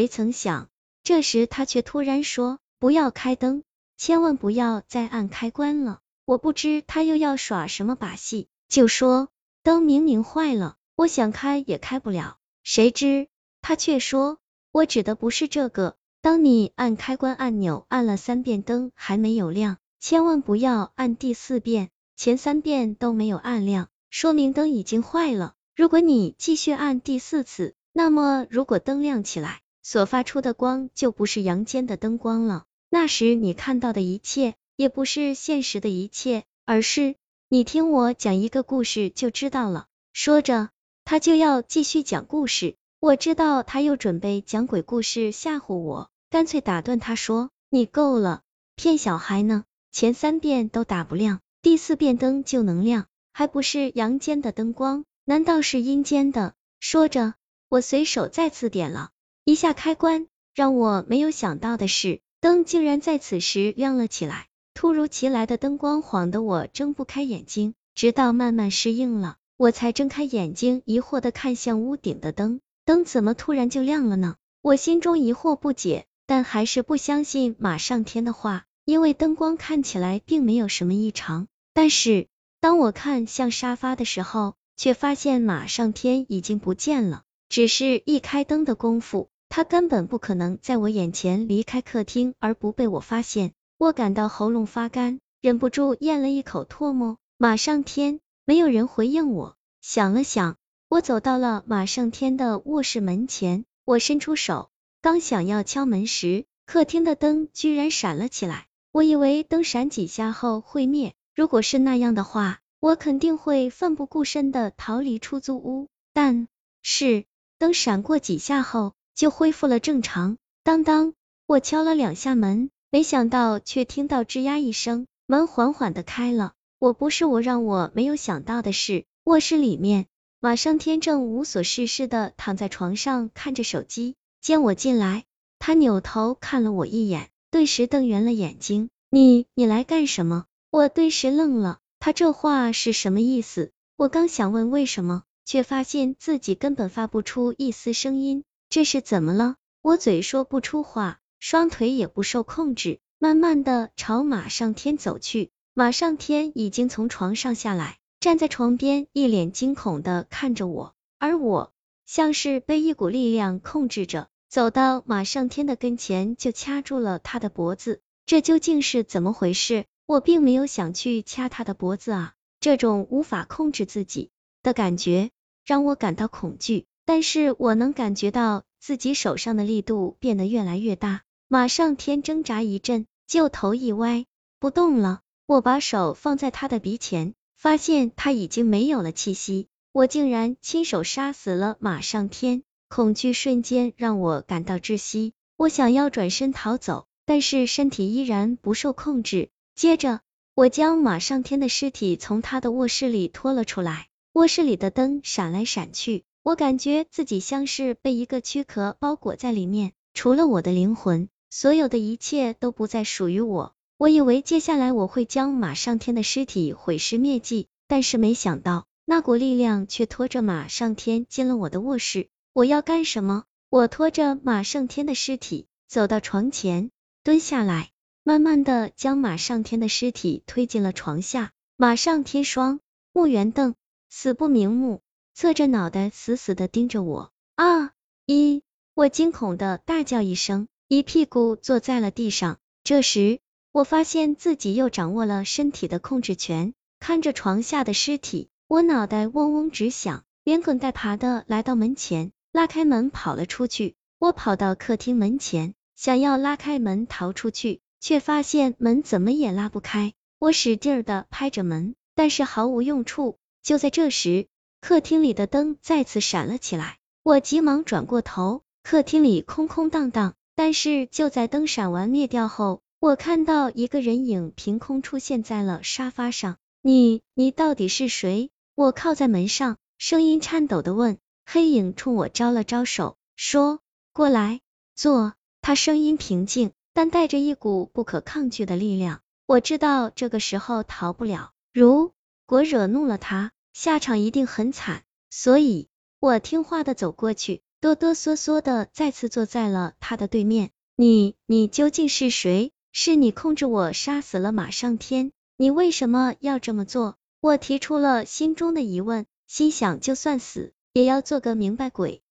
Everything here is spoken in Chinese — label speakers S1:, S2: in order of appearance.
S1: 没曾想，这时他却突然说：“不要开灯，千万不要再按开关了。”我不知他又要耍什么把戏，就说：“灯明明坏了，我想开也开不了。”谁知他却说：“我指的不是这个，当你按开关按钮按了三遍灯还没有亮，千万不要按第四遍，前三遍都没有按亮，说明灯已经坏了。如果你继续按第四次，那么如果灯亮起来。”所发出的光就不是阳间的灯光了，那时你看到的一切也不是现实的一切，而是你听我讲一个故事就知道了。说着，他就要继续讲故事，我知道他又准备讲鬼故事吓唬我，干脆打断他说：“你够了，骗小孩呢！前三遍都打不亮，第四遍灯就能亮，还不是阳间的灯光，难道是阴间的？”说着，我随手再次点了。一下开关，让我没有想到的是，灯竟然在此时亮了起来。突如其来的灯光晃得我睁不开眼睛，直到慢慢适应了，我才睁开眼睛，疑惑的看向屋顶的灯，灯怎么突然就亮了呢？我心中疑惑不解，但还是不相信马上天的话，因为灯光看起来并没有什么异常。但是当我看向沙发的时候，却发现马上天已经不见了。只是一开灯的功夫，他根本不可能在我眼前离开客厅而不被我发现。我感到喉咙发干，忍不住咽了一口唾沫。马上天，没有人回应我。想了想，我走到了马上天的卧室门前，我伸出手，刚想要敲门时，客厅的灯居然闪了起来。我以为灯闪几下后会灭，如果是那样的话，我肯定会奋不顾身的逃离出租屋。但是。灯闪过几下后，就恢复了正常。当当，我敲了两下门，没想到却听到吱呀一声，门缓缓的开了。我不是我让我没有想到的是，卧室里面，马上天正无所事事的躺在床上看着手机。见我进来，他扭头看了我一眼，顿时瞪圆了眼睛。你你来干什么？我顿时愣了，他这话是什么意思？我刚想问为什么。却发现自己根本发不出一丝声音，这是怎么了？我嘴说不出话，双腿也不受控制，慢慢的朝马上天走去。马上天已经从床上下来，站在床边，一脸惊恐的看着我，而我像是被一股力量控制着，走到马上天的跟前就掐住了他的脖子。这究竟是怎么回事？我并没有想去掐他的脖子啊，这种无法控制自己的感觉。让我感到恐惧，但是我能感觉到自己手上的力度变得越来越大。马上天挣扎一阵，就头一歪，不动了。我把手放在他的鼻前，发现他已经没有了气息。我竟然亲手杀死了马上天，恐惧瞬间让我感到窒息。我想要转身逃走，但是身体依然不受控制。接着，我将马上天的尸体从他的卧室里拖了出来。卧室里的灯闪来闪去，我感觉自己像是被一个躯壳包裹在里面，除了我的灵魂，所有的一切都不再属于我。我以为接下来我会将马上天的尸体毁尸灭迹，但是没想到那股力量却拖着马上天进了我的卧室。我要干什么？我拖着马上天的尸体走到床前，蹲下来，慢慢的将马上天的尸体推进了床下。马上天双目圆瞪。死不瞑目，侧着脑袋死死的盯着我。啊！一，我惊恐的大叫一声，一屁股坐在了地上。这时，我发现自己又掌握了身体的控制权，看着床下的尸体，我脑袋嗡嗡直响，连滚带爬的来到门前，拉开门跑了出去。我跑到客厅门前，想要拉开门逃出去，却发现门怎么也拉不开。我使劲的拍着门，但是毫无用处。就在这时，客厅里的灯再次闪了起来，我急忙转过头，客厅里空空荡荡。但是就在灯闪完灭掉后，我看到一个人影凭空出现在了沙发上。你，你到底是谁？我靠在门上，声音颤抖的问。黑影冲我招了招手，说过来坐。他声音平静，但带着一股不可抗拒的力量。我知道这个时候逃不了，如。果惹怒了他，下场一定很惨，所以我听话的走过去，哆哆嗦嗦的再次坐在了他的对面。你，你究竟是谁？是你控制我杀死了马上天？你为什么要这么做？我提出了心中的疑问，心想就算死，也要做个明白鬼。